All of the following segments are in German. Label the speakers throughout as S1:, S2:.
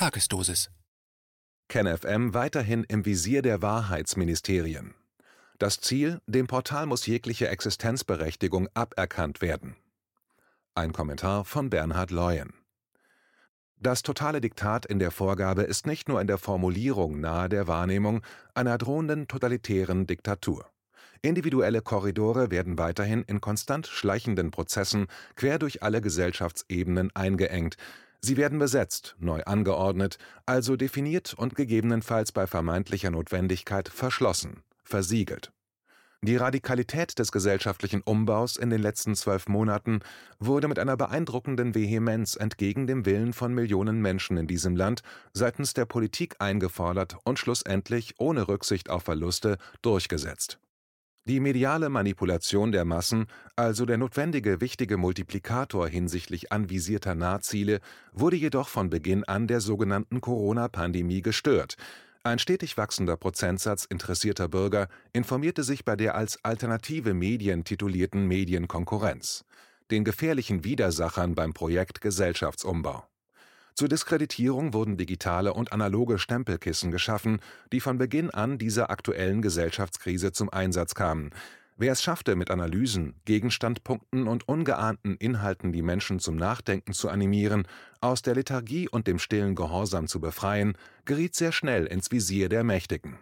S1: Tagesdosis.
S2: KenFM weiterhin im Visier der Wahrheitsministerien. Das Ziel, dem Portal muss jegliche Existenzberechtigung aberkannt werden. Ein Kommentar von Bernhard Leuen. Das totale Diktat in der Vorgabe ist nicht nur in der Formulierung nahe der Wahrnehmung einer drohenden totalitären Diktatur. Individuelle Korridore werden weiterhin in konstant schleichenden Prozessen quer durch alle Gesellschaftsebenen eingeengt, Sie werden besetzt, neu angeordnet, also definiert und gegebenenfalls bei vermeintlicher Notwendigkeit verschlossen, versiegelt. Die Radikalität des gesellschaftlichen Umbaus in den letzten zwölf Monaten wurde mit einer beeindruckenden Vehemenz entgegen dem Willen von Millionen Menschen in diesem Land seitens der Politik eingefordert und schlussendlich ohne Rücksicht auf Verluste durchgesetzt die mediale Manipulation der Massen, also der notwendige wichtige Multiplikator hinsichtlich anvisierter Nahziele, wurde jedoch von Beginn an der sogenannten Corona-Pandemie gestört. Ein stetig wachsender Prozentsatz interessierter Bürger informierte sich bei der als alternative Medien titulierten Medienkonkurrenz, den gefährlichen Widersachern beim Projekt Gesellschaftsumbau zur Diskreditierung wurden digitale und analoge Stempelkissen geschaffen, die von Beginn an dieser aktuellen Gesellschaftskrise zum Einsatz kamen. Wer es schaffte, mit Analysen, Gegenstandpunkten und ungeahnten Inhalten die Menschen zum Nachdenken zu animieren, aus der Lethargie und dem stillen Gehorsam zu befreien, geriet sehr schnell ins Visier der Mächtigen.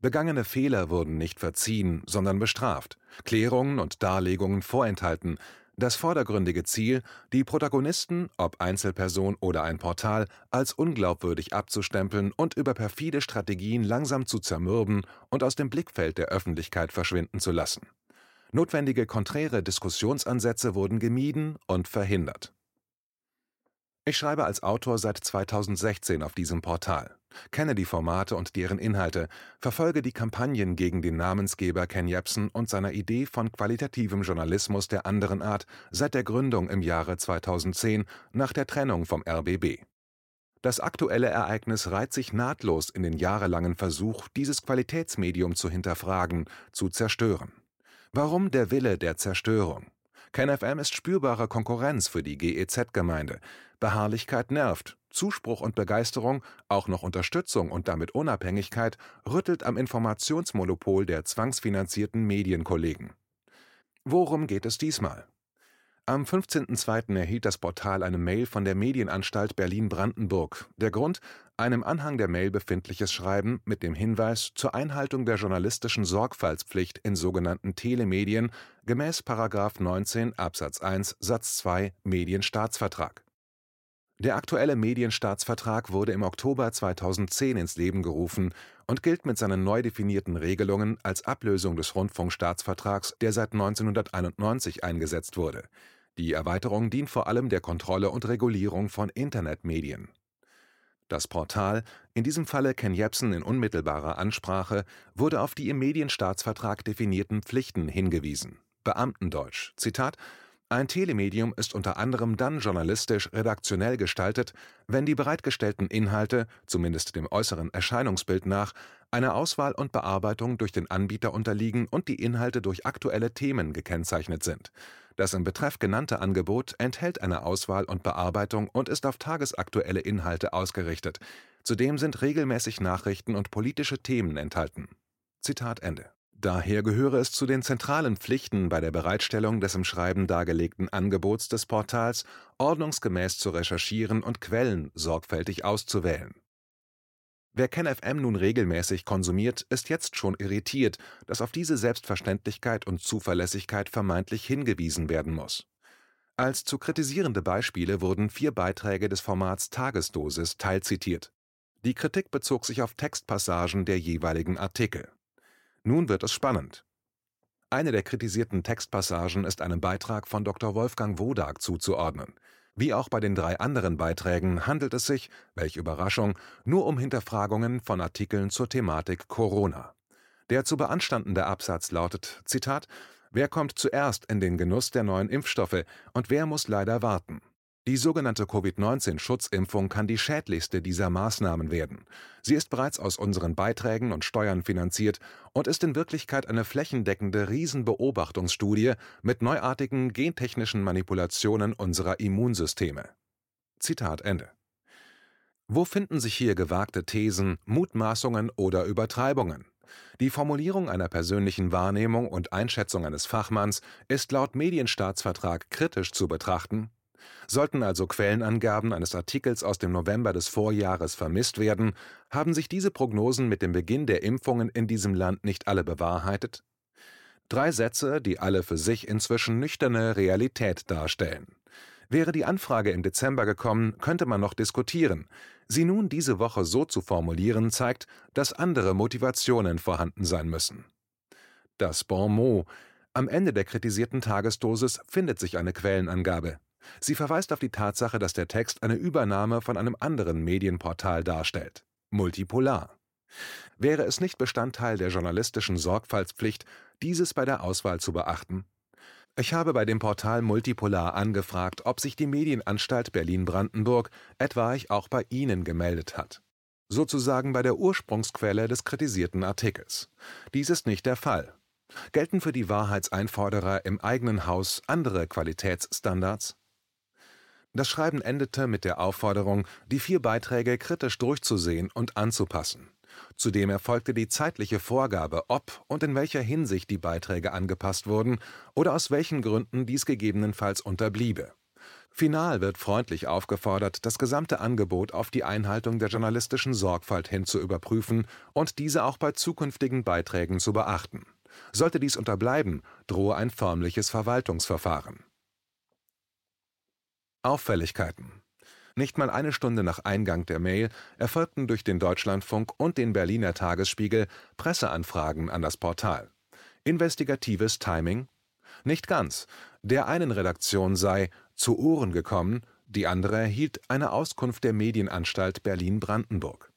S2: Begangene Fehler wurden nicht verziehen, sondern bestraft, Klärungen und Darlegungen vorenthalten, das vordergründige Ziel, die Protagonisten, ob Einzelperson oder ein Portal, als unglaubwürdig abzustempeln und über perfide Strategien langsam zu zermürben und aus dem Blickfeld der Öffentlichkeit verschwinden zu lassen. Notwendige konträre Diskussionsansätze wurden gemieden und verhindert ich schreibe als Autor seit 2016 auf diesem Portal, kenne die Formate und deren Inhalte, verfolge die Kampagnen gegen den Namensgeber Ken Jebsen und seiner Idee von qualitativem Journalismus der anderen Art seit der Gründung im Jahre 2010 nach der Trennung vom RBB. Das aktuelle Ereignis reiht sich nahtlos in den jahrelangen Versuch, dieses Qualitätsmedium zu hinterfragen, zu zerstören. Warum der Wille der Zerstörung? KenFM ist spürbare Konkurrenz für die GEZ-Gemeinde. Beharrlichkeit nervt. Zuspruch und Begeisterung, auch noch Unterstützung und damit Unabhängigkeit, rüttelt am Informationsmonopol der zwangsfinanzierten Medienkollegen. Worum geht es diesmal? Am 15.02. erhielt das Portal eine Mail von der Medienanstalt Berlin-Brandenburg. Der Grund? Ein im Anhang der Mail befindliches Schreiben mit dem Hinweis zur Einhaltung der journalistischen Sorgfaltspflicht in sogenannten Telemedien gemäß 19 Absatz 1 Satz 2 Medienstaatsvertrag. Der aktuelle Medienstaatsvertrag wurde im Oktober 2010 ins Leben gerufen und gilt mit seinen neu definierten Regelungen als Ablösung des Rundfunkstaatsvertrags, der seit 1991 eingesetzt wurde die Erweiterung dient vor allem der Kontrolle und Regulierung von Internetmedien. Das Portal, in diesem Falle Ken Jebsen in unmittelbarer Ansprache, wurde auf die im Medienstaatsvertrag definierten Pflichten hingewiesen. Beamtendeutsch: Zitat ein Telemedium ist unter anderem dann journalistisch redaktionell gestaltet, wenn die bereitgestellten Inhalte, zumindest dem äußeren Erscheinungsbild nach, einer Auswahl und Bearbeitung durch den Anbieter unterliegen und die Inhalte durch aktuelle Themen gekennzeichnet sind. Das im Betreff genannte Angebot enthält eine Auswahl und Bearbeitung und ist auf tagesaktuelle Inhalte ausgerichtet. Zudem sind regelmäßig Nachrichten und politische Themen enthalten. Zitat Ende Daher gehöre es zu den zentralen Pflichten bei der Bereitstellung des im Schreiben dargelegten Angebots des Portals, ordnungsgemäß zu recherchieren und Quellen sorgfältig auszuwählen. Wer KenFM nun regelmäßig konsumiert, ist jetzt schon irritiert, dass auf diese Selbstverständlichkeit und Zuverlässigkeit vermeintlich hingewiesen werden muss. Als zu kritisierende Beispiele wurden vier Beiträge des Formats Tagesdosis teilzitiert. Die Kritik bezog sich auf Textpassagen der jeweiligen Artikel nun wird es spannend. Eine der kritisierten Textpassagen ist einem Beitrag von Dr. Wolfgang Wodak zuzuordnen. Wie auch bei den drei anderen Beiträgen handelt es sich, welch Überraschung, nur um Hinterfragungen von Artikeln zur Thematik Corona. Der zu beanstandende Absatz lautet, Zitat, Wer kommt zuerst in den Genuss der neuen Impfstoffe und wer muss leider warten? Die sogenannte Covid-19-Schutzimpfung kann die schädlichste dieser Maßnahmen werden. Sie ist bereits aus unseren Beiträgen und Steuern finanziert und ist in Wirklichkeit eine flächendeckende Riesenbeobachtungsstudie mit neuartigen gentechnischen Manipulationen unserer Immunsysteme. Zitat Ende. Wo finden sich hier gewagte Thesen, Mutmaßungen oder Übertreibungen? Die Formulierung einer persönlichen Wahrnehmung und Einschätzung eines Fachmanns ist laut Medienstaatsvertrag kritisch zu betrachten. Sollten also Quellenangaben eines Artikels aus dem November des Vorjahres vermisst werden, haben sich diese Prognosen mit dem Beginn der Impfungen in diesem Land nicht alle bewahrheitet? Drei Sätze, die alle für sich inzwischen nüchterne Realität darstellen. Wäre die Anfrage im Dezember gekommen, könnte man noch diskutieren. Sie nun diese Woche so zu formulieren, zeigt, dass andere Motivationen vorhanden sein müssen. Das Bon mot. Am Ende der kritisierten Tagesdosis findet sich eine Quellenangabe. Sie verweist auf die Tatsache, dass der Text eine Übernahme von einem anderen Medienportal darstellt. Multipolar. Wäre es nicht Bestandteil der journalistischen Sorgfaltspflicht, dieses bei der Auswahl zu beachten? Ich habe bei dem Portal Multipolar angefragt, ob sich die Medienanstalt Berlin-Brandenburg etwaig auch bei Ihnen gemeldet hat. Sozusagen bei der Ursprungsquelle des kritisierten Artikels. Dies ist nicht der Fall. Gelten für die Wahrheitseinforderer im eigenen Haus andere Qualitätsstandards? Das Schreiben endete mit der Aufforderung, die vier Beiträge kritisch durchzusehen und anzupassen. Zudem erfolgte die zeitliche Vorgabe, ob und in welcher Hinsicht die Beiträge angepasst wurden oder aus welchen Gründen dies gegebenenfalls unterbliebe. Final wird freundlich aufgefordert, das gesamte Angebot auf die Einhaltung der journalistischen Sorgfalt hin zu überprüfen und diese auch bei zukünftigen Beiträgen zu beachten. Sollte dies unterbleiben, drohe ein förmliches Verwaltungsverfahren. Auffälligkeiten nicht mal eine Stunde nach Eingang der Mail erfolgten durch den Deutschlandfunk und den Berliner Tagesspiegel Presseanfragen an das Portal. Investigatives Timing? Nicht ganz. Der einen Redaktion sei zu Ohren gekommen, die andere erhielt eine Auskunft der Medienanstalt Berlin-Brandenburg.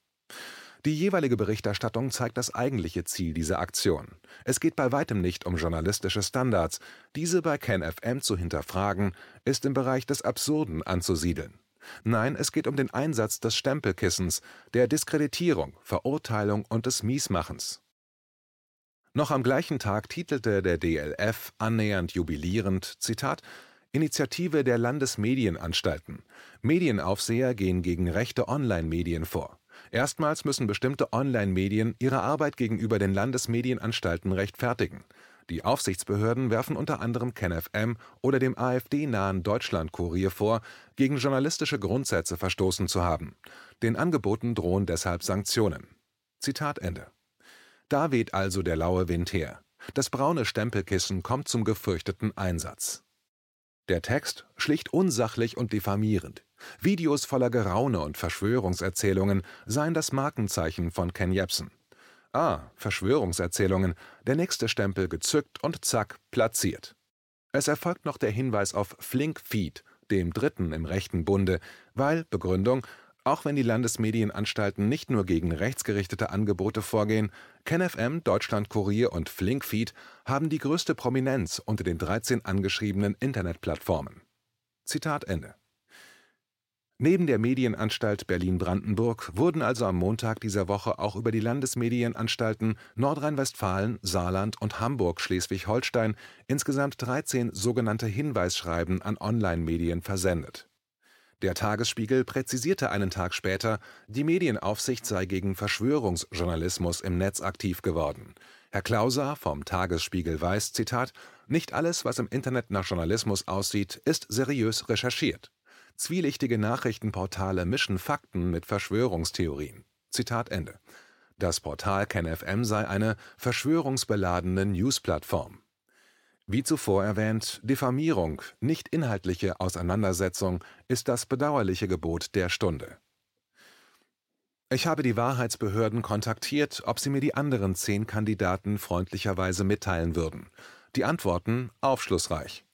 S2: Die jeweilige Berichterstattung zeigt das eigentliche Ziel dieser Aktion. Es geht bei weitem nicht um journalistische Standards. Diese bei KenFM zu hinterfragen, ist im Bereich des Absurden anzusiedeln. Nein, es geht um den Einsatz des Stempelkissens, der Diskreditierung, Verurteilung und des Miesmachens. Noch am gleichen Tag titelte der DLF annähernd jubilierend Zitat Initiative der Landesmedienanstalten. Medienaufseher gehen gegen rechte Online-Medien vor. Erstmals müssen bestimmte Online-Medien ihre Arbeit gegenüber den Landesmedienanstalten rechtfertigen. Die Aufsichtsbehörden werfen unter anderem KenFM oder dem AfD-nahen Deutschlandkurier vor, gegen journalistische Grundsätze verstoßen zu haben. Den Angeboten drohen deshalb Sanktionen. Zitat Ende. Da weht also der laue Wind her. Das braune Stempelkissen kommt zum gefürchteten Einsatz. Der Text schlicht unsachlich und diffamierend. Videos voller Geraune und Verschwörungserzählungen seien das Markenzeichen von Ken Jebsen. Ah, Verschwörungserzählungen, der nächste Stempel gezückt und zack, platziert. Es erfolgt noch der Hinweis auf Flinkfeed, dem dritten im rechten Bunde, weil, Begründung, auch wenn die Landesmedienanstalten nicht nur gegen rechtsgerichtete Angebote vorgehen, KenFM, Deutschlandkurier und Flinkfeed haben die größte Prominenz unter den 13 angeschriebenen Internetplattformen. Zitat Ende. Neben der Medienanstalt Berlin-Brandenburg wurden also am Montag dieser Woche auch über die Landesmedienanstalten Nordrhein-Westfalen, Saarland und Hamburg-Schleswig-Holstein insgesamt 13 sogenannte Hinweisschreiben an Online-Medien versendet. Der Tagesspiegel präzisierte einen Tag später, die Medienaufsicht sei gegen Verschwörungsjournalismus im Netz aktiv geworden. Herr Klauser vom Tagesspiegel weiß, Zitat, nicht alles, was im Internet nach Journalismus aussieht, ist seriös recherchiert. Zwielichtige Nachrichtenportale mischen Fakten mit Verschwörungstheorien. Zitat Ende. Das Portal KenFM sei eine verschwörungsbeladene Newsplattform. Wie zuvor erwähnt, Diffamierung, nicht inhaltliche Auseinandersetzung, ist das bedauerliche Gebot der Stunde. Ich habe die Wahrheitsbehörden kontaktiert, ob sie mir die anderen zehn Kandidaten freundlicherweise mitteilen würden. Die Antworten aufschlussreich.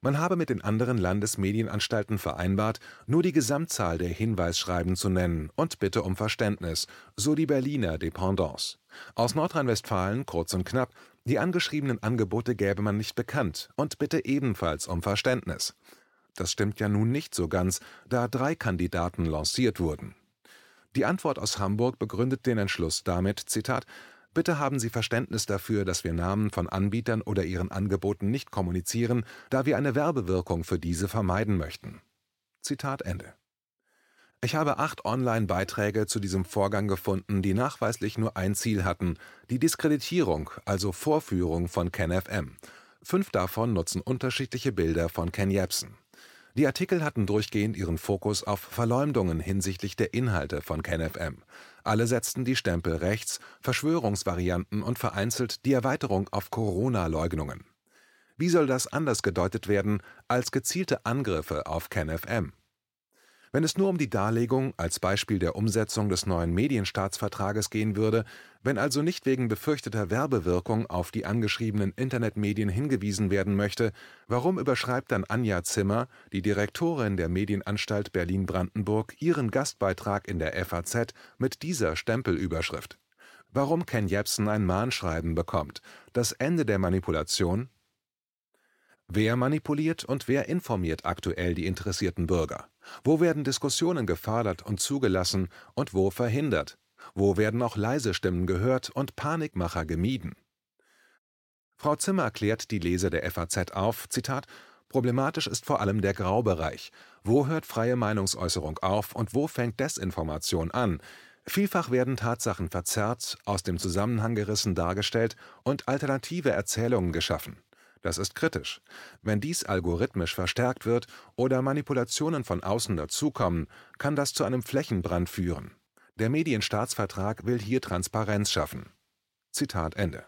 S2: Man habe mit den anderen Landesmedienanstalten vereinbart, nur die Gesamtzahl der Hinweisschreiben zu nennen und bitte um Verständnis, so die Berliner Dependance. Aus Nordrhein-Westfalen, kurz und knapp, die angeschriebenen Angebote gäbe man nicht bekannt und bitte ebenfalls um Verständnis. Das stimmt ja nun nicht so ganz, da drei Kandidaten lanciert wurden. Die Antwort aus Hamburg begründet den Entschluss damit, Zitat, Bitte haben Sie Verständnis dafür, dass wir Namen von Anbietern oder ihren Angeboten nicht kommunizieren, da wir eine Werbewirkung für diese vermeiden möchten. Zitat Ende. Ich habe acht Online-Beiträge zu diesem Vorgang gefunden, die nachweislich nur ein Ziel hatten: die Diskreditierung, also Vorführung von KenFM. Fünf davon nutzen unterschiedliche Bilder von Ken Jebsen. Die Artikel hatten durchgehend ihren Fokus auf Verleumdungen hinsichtlich der Inhalte von KenFM. Alle setzten die Stempel rechts, Verschwörungsvarianten und vereinzelt die Erweiterung auf Corona-Leugnungen. Wie soll das anders gedeutet werden als gezielte Angriffe auf KenFM? Wenn es nur um die Darlegung als Beispiel der Umsetzung des neuen Medienstaatsvertrages gehen würde, wenn also nicht wegen befürchteter Werbewirkung auf die angeschriebenen Internetmedien hingewiesen werden möchte, warum überschreibt dann Anja Zimmer, die Direktorin der Medienanstalt Berlin-Brandenburg, ihren Gastbeitrag in der FAZ mit dieser Stempelüberschrift? Warum Ken Jebsen ein Mahnschreiben bekommt, das Ende der Manipulation? Wer manipuliert und wer informiert aktuell die interessierten Bürger? Wo werden Diskussionen gefördert und zugelassen und wo verhindert? Wo werden auch leise Stimmen gehört und Panikmacher gemieden? Frau Zimmer klärt die Leser der FAZ auf, Zitat, Problematisch ist vor allem der Graubereich. Wo hört freie Meinungsäußerung auf und wo fängt Desinformation an? Vielfach werden Tatsachen verzerrt, aus dem Zusammenhang gerissen dargestellt und alternative Erzählungen geschaffen. Das ist kritisch. Wenn dies algorithmisch verstärkt wird oder Manipulationen von außen dazukommen, kann das zu einem Flächenbrand führen. Der Medienstaatsvertrag will hier Transparenz schaffen. Zitat Ende.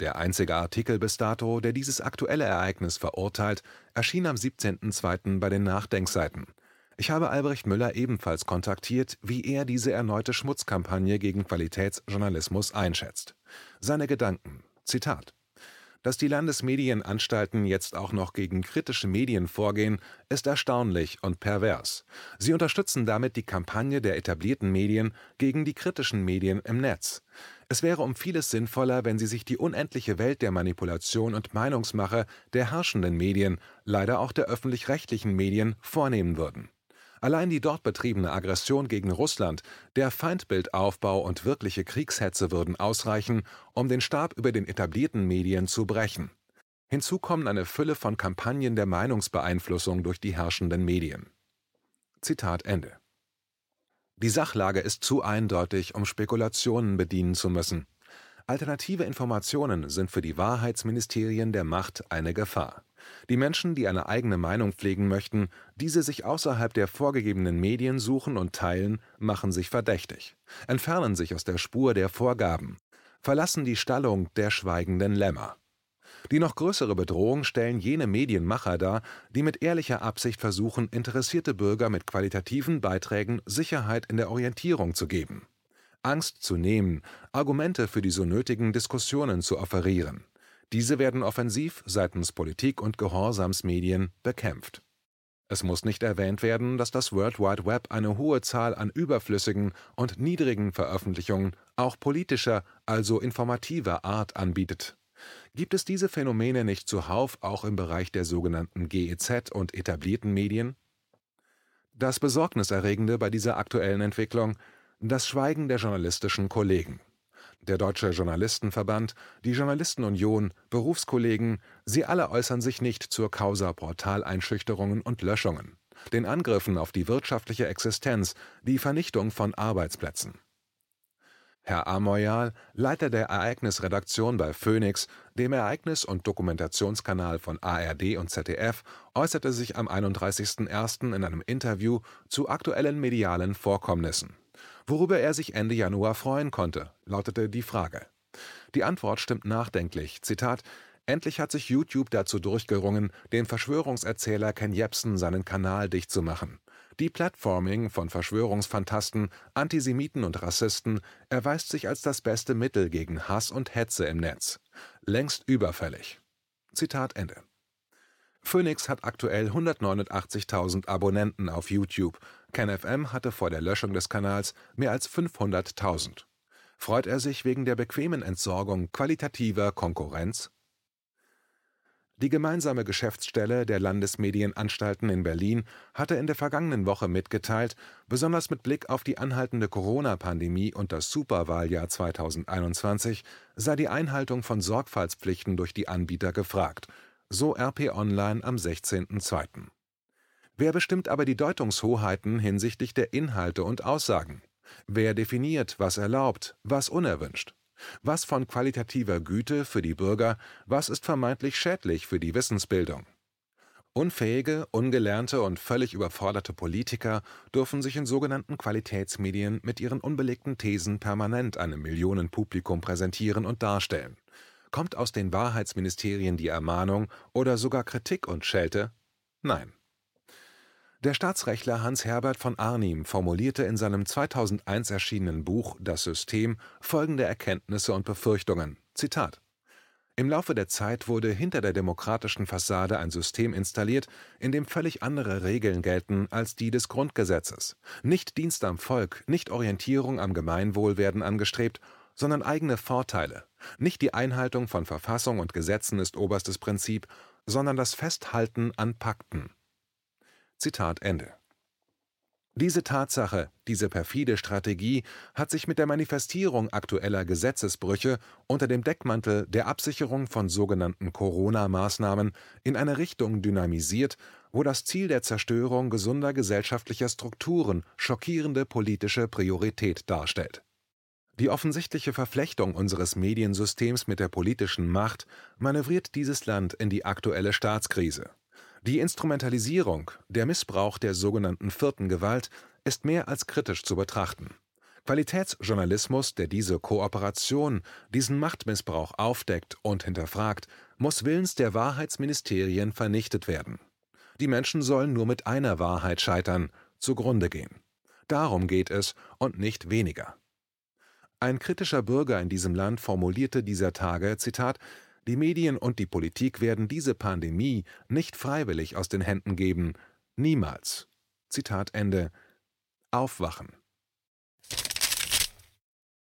S2: Der einzige Artikel bis dato, der dieses aktuelle Ereignis verurteilt, erschien am 17.02. bei den Nachdenkseiten. Ich habe Albrecht Müller ebenfalls kontaktiert, wie er diese erneute Schmutzkampagne gegen Qualitätsjournalismus einschätzt. Seine Gedanken: Zitat dass die Landesmedienanstalten jetzt auch noch gegen kritische Medien vorgehen, ist erstaunlich und pervers. Sie unterstützen damit die Kampagne der etablierten Medien gegen die kritischen Medien im Netz. Es wäre um vieles sinnvoller, wenn sie sich die unendliche Welt der Manipulation und Meinungsmache der herrschenden Medien, leider auch der öffentlich-rechtlichen Medien, vornehmen würden Allein die dort betriebene Aggression gegen Russland, der Feindbildaufbau und wirkliche Kriegshetze würden ausreichen, um den Stab über den etablierten Medien zu brechen. Hinzu kommen eine Fülle von Kampagnen der Meinungsbeeinflussung durch die herrschenden Medien. Zitat Ende. Die Sachlage ist zu eindeutig, um Spekulationen bedienen zu müssen. Alternative Informationen sind für die Wahrheitsministerien der Macht eine Gefahr. Die Menschen, die eine eigene Meinung pflegen möchten, diese sich außerhalb der vorgegebenen Medien suchen und teilen, machen sich verdächtig, entfernen sich aus der Spur der Vorgaben, verlassen die Stallung der schweigenden Lämmer. Die noch größere Bedrohung stellen jene Medienmacher dar, die mit ehrlicher Absicht versuchen, interessierte Bürger mit qualitativen Beiträgen Sicherheit in der Orientierung zu geben, Angst zu nehmen, Argumente für die so nötigen Diskussionen zu offerieren. Diese werden offensiv seitens Politik und Gehorsamsmedien bekämpft. Es muss nicht erwähnt werden, dass das World Wide Web eine hohe Zahl an überflüssigen und niedrigen Veröffentlichungen auch politischer, also informativer Art anbietet. Gibt es diese Phänomene nicht zuhauf auch im Bereich der sogenannten GEZ und etablierten Medien? Das Besorgniserregende bei dieser aktuellen Entwicklung das Schweigen der journalistischen Kollegen der Deutsche Journalistenverband, die Journalistenunion, Berufskollegen, sie alle äußern sich nicht zur Causa Portaleinschüchterungen und Löschungen, den Angriffen auf die wirtschaftliche Existenz, die Vernichtung von Arbeitsplätzen. Herr Amoyal, Leiter der Ereignisredaktion bei Phoenix, dem Ereignis- und Dokumentationskanal von ARD und ZDF, äußerte sich am 31.01. in einem Interview zu aktuellen medialen Vorkommnissen Worüber er sich Ende Januar freuen konnte, lautete die Frage. Die Antwort stimmt nachdenklich. Zitat: Endlich hat sich YouTube dazu durchgerungen, dem Verschwörungserzähler Ken Jebsen seinen Kanal dicht zu machen. Deplatforming von Verschwörungsfantasten, Antisemiten und Rassisten erweist sich als das beste Mittel gegen Hass und Hetze im Netz. Längst überfällig. Zitat Ende. Phoenix hat aktuell 189.000 Abonnenten auf YouTube. KenFM hatte vor der Löschung des Kanals mehr als 500.000. Freut er sich wegen der bequemen Entsorgung qualitativer Konkurrenz? Die gemeinsame Geschäftsstelle der Landesmedienanstalten in Berlin hatte in der vergangenen Woche mitgeteilt, besonders mit Blick auf die anhaltende Corona-Pandemie und das Superwahljahr 2021 sei die Einhaltung von Sorgfaltspflichten durch die Anbieter gefragt, so RP Online am 16.02. Wer bestimmt aber die Deutungshoheiten hinsichtlich der Inhalte und Aussagen? Wer definiert, was erlaubt, was unerwünscht? Was von qualitativer Güte für die Bürger, was ist vermeintlich schädlich für die Wissensbildung? Unfähige, ungelernte und völlig überforderte Politiker dürfen sich in sogenannten Qualitätsmedien mit ihren unbelegten Thesen permanent einem Millionenpublikum präsentieren und darstellen. Kommt aus den Wahrheitsministerien die Ermahnung oder sogar Kritik und Schelte? Nein. Der Staatsrechtler Hans-Herbert von Arnim formulierte in seinem 2001 erschienenen Buch Das System folgende Erkenntnisse und Befürchtungen: Zitat im Laufe der Zeit wurde hinter der demokratischen Fassade ein System installiert, in dem völlig andere Regeln gelten als die des Grundgesetzes. Nicht Dienst am Volk, nicht Orientierung am Gemeinwohl werden angestrebt, sondern eigene Vorteile. Nicht die Einhaltung von Verfassung und Gesetzen ist oberstes Prinzip, sondern das Festhalten an Pakten. Zitat Ende diese Tatsache, diese perfide Strategie hat sich mit der Manifestierung aktueller Gesetzesbrüche unter dem Deckmantel der Absicherung von sogenannten Corona-Maßnahmen in eine Richtung dynamisiert, wo das Ziel der Zerstörung gesunder gesellschaftlicher Strukturen schockierende politische Priorität darstellt. Die offensichtliche Verflechtung unseres Mediensystems mit der politischen Macht manövriert dieses Land in die aktuelle Staatskrise die Instrumentalisierung, der Missbrauch der sogenannten vierten Gewalt ist mehr als kritisch zu betrachten. Qualitätsjournalismus, der diese Kooperation, diesen Machtmissbrauch aufdeckt und hinterfragt, muss willens der Wahrheitsministerien vernichtet werden. Die Menschen sollen nur mit einer Wahrheit scheitern, zugrunde gehen. Darum geht es und nicht weniger. Ein kritischer Bürger in diesem Land formulierte dieser Tage, Zitat, die Medien und die Politik werden diese Pandemie nicht freiwillig aus den Händen geben. Niemals. Zitat Ende. Aufwachen.